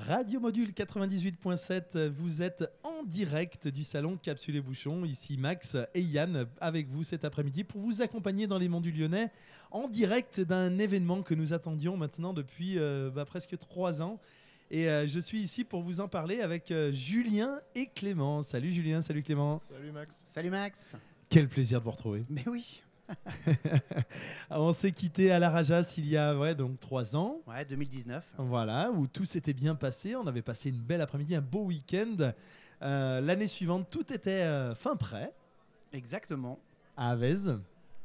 Radio Module 98.7, vous êtes en direct du salon Capsule et Bouchon. Ici Max et Yann avec vous cet après-midi pour vous accompagner dans les monts du Lyonnais en direct d'un événement que nous attendions maintenant depuis euh, bah, presque trois ans. Et euh, je suis ici pour vous en parler avec euh, Julien et Clément. Salut Julien, salut Clément. Salut Max. Salut Max. Quel plaisir de vous retrouver. Mais oui. On s'est quitté à la Rajas il y a ouais, donc trois ans. Ouais, 2019. Voilà, où tout s'était bien passé. On avait passé une belle après-midi, un beau week-end. Euh, L'année suivante, tout était euh, fin prêt Exactement. à Avez.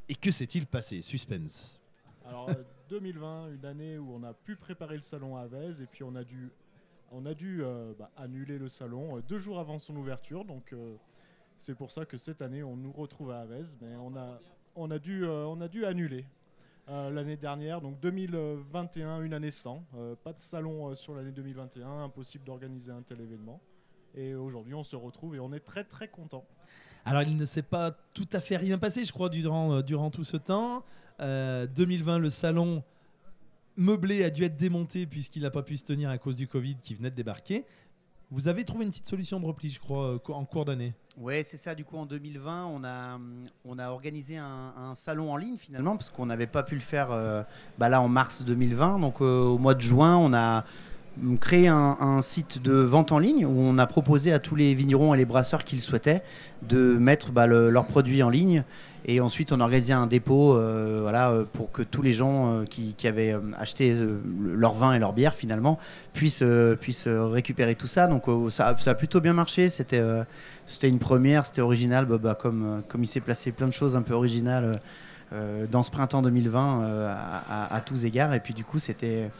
Et que s'est-il passé? Suspense. Alors euh, 2020, une année où on a pu préparer le salon à Avez et puis on a dû, on a dû euh, bah, annuler le salon euh, deux jours avant son ouverture. Donc euh, c'est pour ça que cette année on nous retrouve à Avez, mais on a, on a dû, euh, on a dû annuler. Euh, l'année dernière, donc 2021, une année sans, Euh, pas de salon sur l'année 2021, impossible d'organiser un tel événement. Et aujourd'hui, on se retrouve et on est très très content. Alors, il ne s'est pas tout à fait rien passé, je crois, durant, durant tout ce temps. Euh, 2020, le salon meublé a dû être démonté puisqu'il n'a pas pu se tenir à cause du Covid qui venait de débarquer. Vous avez trouvé une petite solution de repli, je crois, euh, en cours d'année. Ouais, c'est ça. Du coup, en 2020, on a, hum, on a organisé un, salon en ligne finalement, parce qu'on n'avait pas pu le faire euh, bah, là en mars 2020. Donc, euh, au mois de juin, on a créé un, site de vente en ligne où on a proposé à tous les vignerons et les brasseurs qui le souhaitaient de mettre bah, le- leurs produits en ligne. Et ensuite, on a organisé un dépôt euh, voilà, euh, pour que tous les gens euh, qui, avaient acheté leur vin et leur bière finalement puissent, récupérer tout ça. Donc ça, a- plutôt bien marché. C'était une première, c'était original. Bah, bah, comme, il s'est placé plein de choses un peu originales dans ce printemps 2020 euh, à, tous égards. Et puis du coup, c'était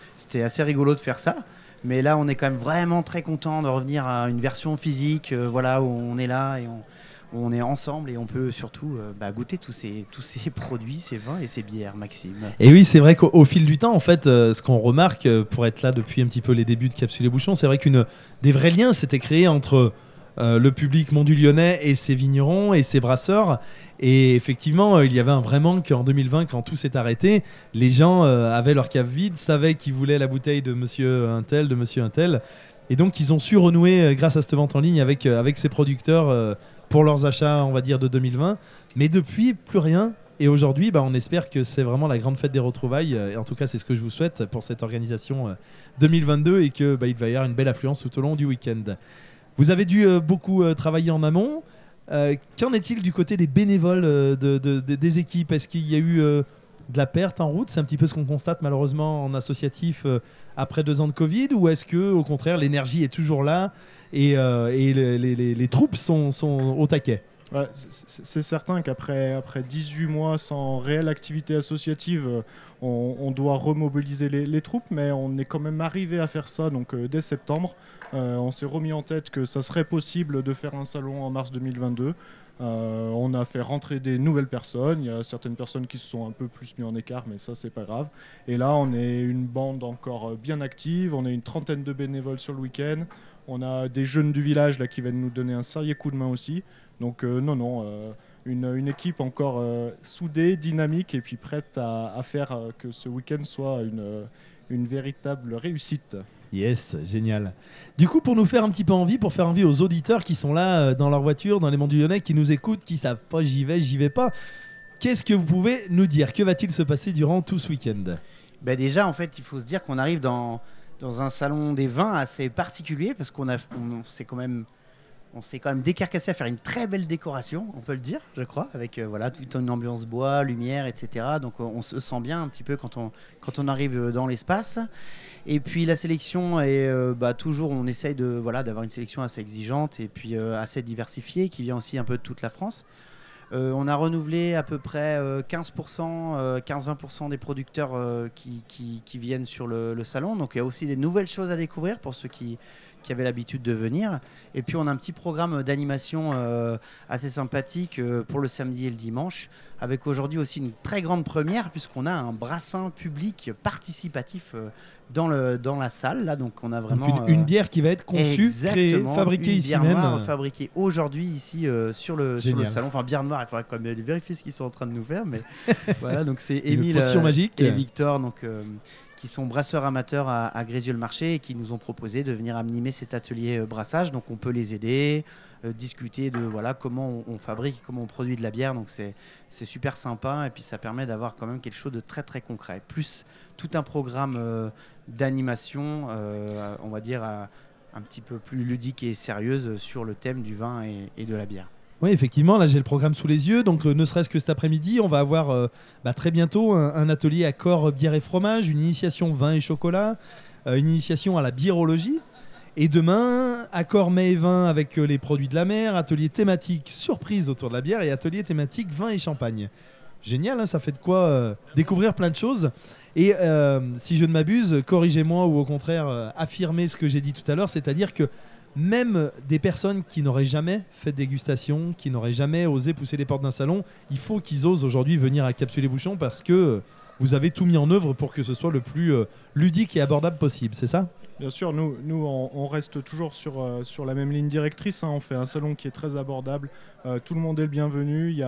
assez rigolo de faire ça. Mais là, on est quand même vraiment très content de revenir à une version physique, euh, voilà, où on est là et on, on est ensemble et on peut surtout euh, bah, goûter tous ces, tous ces produits, ces vins et ces bières, Maxime. Et oui, c'est vrai qu'au au fil du temps, en fait, euh, ce qu'on remarque pour être là depuis un petit peu les débuts de Capsule et Bouchon, c'est vrai qu'une des vrais liens s'étaient créés entre euh, le public mont Lyonnais et ses vignerons et ses brasseurs. Et effectivement, euh, il y avait un vrai manque en 2020 quand tout s'est arrêté. Les gens euh, avaient leur cave vide, savaient qu'ils voulaient la bouteille de Monsieur Untel, de Monsieur Untel. Et donc, ils ont su renouer grâce à cette vente en ligne avec, avec ces producteurs pour leurs achats, on va dire, de 2020. Mais depuis, plus rien. Et aujourd'hui, bah, on espère que c'est vraiment la grande fête des retrouvailles. Et en tout cas, c'est ce que je vous souhaite pour cette organisation euh, 2022 et que bah, va y avoir une belle affluence tout au long du week-end. Vous avez dû euh, beaucoup euh, travailler en amont. Euh, Qu'en est-il du côté des bénévoles de- de- de- des équipes? Est-ce qu'il y a eu de la perte en route? C'est un petit peu ce qu'on constate malheureusement en associatif après deux ans de Covid Ou est-ce que au contraire l'énergie est toujours là et, les, troupes sont au taquet? C'est- certain qu'après après 18 mois sans réelle activité associative, euh, on, doit remobiliser les, troupes, mais on est quand même arrivé à faire ça donc, euh, dès septembre. Euh, on s'est remis en tête que ça serait possible de faire un salon en mars 2022. Euh, on a fait rentrer des nouvelles personnes. Il y a certaines personnes qui se sont un peu plus mis en écart, mais ça, c'est pas grave. Et là, on est une bande encore bien active. On est une trentaine de bénévoles sur le week-end. On a des jeunes du village là, qui viennent nous donner un sérieux coup de main aussi. Donc euh, non, non, euh, une, une équipe encore euh, soudée, dynamique et puis prête à, à faire euh, que ce week-end soit une, une véritable réussite. Yes, génial. Du coup, pour nous faire un petit peu envie, pour faire envie aux auditeurs qui sont là euh, dans leur voiture, dans les monts du Lyonnais, qui nous écoutent, qui savent pas j'y vais, j'y vais pas, qu'est-ce que vous pouvez nous dire? Que va-t-il se passer durant tout ce week-end? Ben déjà, en fait, il faut se dire qu'on arrive dans, dans un salon des vins assez particulier parce qu'on a, on, s'est quand même, on s'est quand même décarcassé à faire une très belle décoration, on peut le dire, je crois, avec euh, voilà toute une ambiance bois, lumière, etc. Donc on se sent bien un petit peu quand on quand on arrive euh, dans l'espace. Et puis la sélection est euh, bah, toujours, on essaye de voilà d'avoir une sélection assez exigeante et puis assez diversifiée qui vient aussi un peu de toute la France. Euh, on a renouvelé à peu près euh, 15%, euh, 15-20% des producteurs euh, qui, viennent sur le salon. Donc il y a aussi des nouvelles choses à découvrir pour ceux qui, qui avaient l'habitude de venir. Et puis on a un petit programme d'animation euh, assez sympathique euh, pour le samedi et le dimanche, avec aujourd'hui aussi une très grande première puisqu'on a un brassin public participatif euh, dans, le, dans la salle. Là, donc on a Donc vraiment une, une bière qui va être conçue, créée, fabriquée une ici bière même. noire fabriquée aujourd'hui ici sur, le, sur le Génial. salon. Enfin bière noire, il faudrait quand même vérifier ce qu'ils sont en train de nous faire, mais voilà donc c'est Émile magique. et Victor donc qui sont brasseurs amateurs à, Grézieux-le-Marché et qui nous ont proposé de venir animer cet atelier euh, brassage. Donc on peut les aider, euh, discuter de voilà comment on, fabrique, comment on produit de la bière. Donc c'est super sympa et puis ça permet d'avoir quand même quelque chose de très très concret. Plus tout un programme euh, d'animation, on va dire un petit peu plus ludique et sérieuse sur le thème du vin et de la bière. Oui, effectivement, là j'ai le programme sous les yeux, donc euh, ne serait-ce que cet après-midi, on va avoir euh, bah, très bientôt un, atelier à bière et fromage, une initiation vin et chocolat, euh, une initiation à la biérologie. Et demain, accord mets et vin avec les produits de la mer, atelier thématique surprise autour de la bière et atelier thématique vin et champagne. Génial, hein, ça fait de quoi découvrir plein de choses. Et si je ne m'abuse, corrigez-moi ou au contraire affirmez ce que j'ai dit tout à l'heure, c'est-à-dire que même des personnes qui n'auraient jamais fait de dégustation, qui n'auraient jamais osé pousser les portes d'un salon, il faut qu'ils osent aujourd'hui venir à Capsule et Bouchons parce que vous avez tout mis en œuvre pour que ce soit le plus euh, ludique et abordable possible, c'est ça? Bien sûr, nous, nous on, reste toujours sur, euh, sur la même ligne directrice. hein. On fait un salon qui est très abordable. Euh, tout le monde est le bienvenu.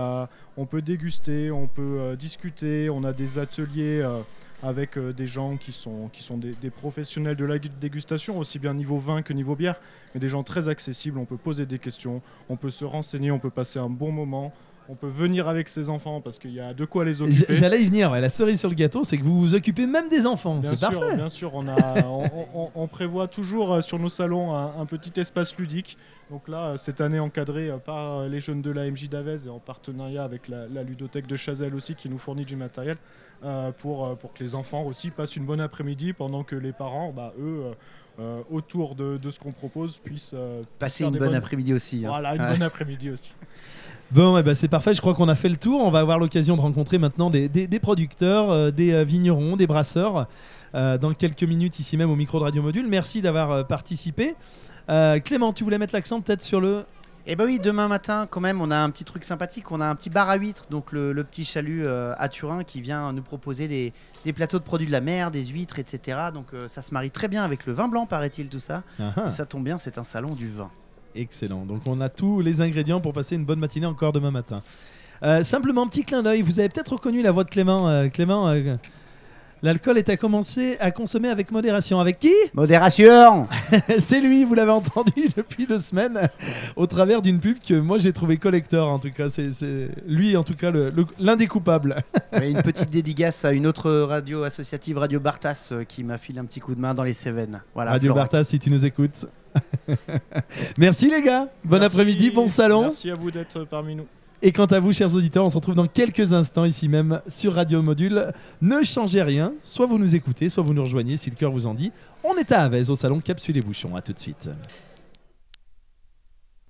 On peut déguster, on peut discuter. On a des ateliers avec euh, des gens qui sont, qui sont des, des professionnels de la gu- dégustation, aussi bien niveau vin que niveau bière, mais des gens très accessibles. On peut poser des questions, on peut se renseigner, on peut passer un bon moment. On peut venir avec ses enfants parce qu'il y a de quoi les occuper. J'allais y venir, ouais. la cerise sur le gâteau, c'est que vous vous occupez même des enfants, Bien c'est sûr, parfait. bien sûr, on, a, on, on- on prévoit toujours euh, sur nos salons un, un petit espace ludique. Donc là, euh, cette année encadré euh, par les jeunes de la MJ d'Avez et en partenariat avec la, la ludothèque de Chazelle aussi qui nous fournit du matériel euh, pour, pour que les enfants aussi passent une bonne après-midi pendant que les parents, bah, eux, euh, autour de, de ce qu'on propose, puissent euh, Passer une des bonne bonnes- après-midi aussi. hein. Voilà, une Ouais. bonne après-midi aussi. Bon, eh ben, c'est parfait, je crois qu'on a fait le tour. On va avoir l'occasion de rencontrer maintenant des, des- des producteurs, euh, des euh, vignerons, des brasseurs euh, dans quelques minutes ici même au micro de Radio Module. Merci d'avoir participé. Clément, tu voulais mettre l'accent peut-être sur le... Et bah oui, demain matin, quand même, on a un petit truc sympathique. On a un petit bar à huîtres, donc le, le petit chalut à Turin qui vient nous proposer des, des plateaux de produits de la mer, des huîtres, etc. Donc ça se marie très bien avec le vin blanc, paraît-il, tout ça. Ah, ah. Et ça tombe bien, c'est un salon du vin. Excellent. Donc on a tous les ingrédients pour passer une bonne matinée encore demain matin. Euh, simplement, petit clin d'œil, vous avez peut-être reconnu la voix de Clément. euh, Clément, euh, l'alcool est à commencer à consommer avec modération. Avec qui? Modération C'est lui, vous l'avez entendu depuis deux semaines au travers d'une pub que moi j'ai trouvé collector en tout cas. C'est lui en tout cas l'un des coupables. Une petite dédicace à une autre radio associative, Radio Bartas, euh, qui m'a filé un petit coup de main dans les Cévennes. Voilà, Radio. Bartas si tu nous écoutes. Merci les gars, bon après-midi, bon salon. Merci à vous d'être parmi nous. Et quant à vous, chers auditeurs, on se retrouve dans quelques instants ici même sur Radio Module. Ne changez rien, soit vous nous écoutez, soit vous nous rejoignez si le cœur vous en dit. On est à Avez au salon Capsule et Bouchon. À tout de suite.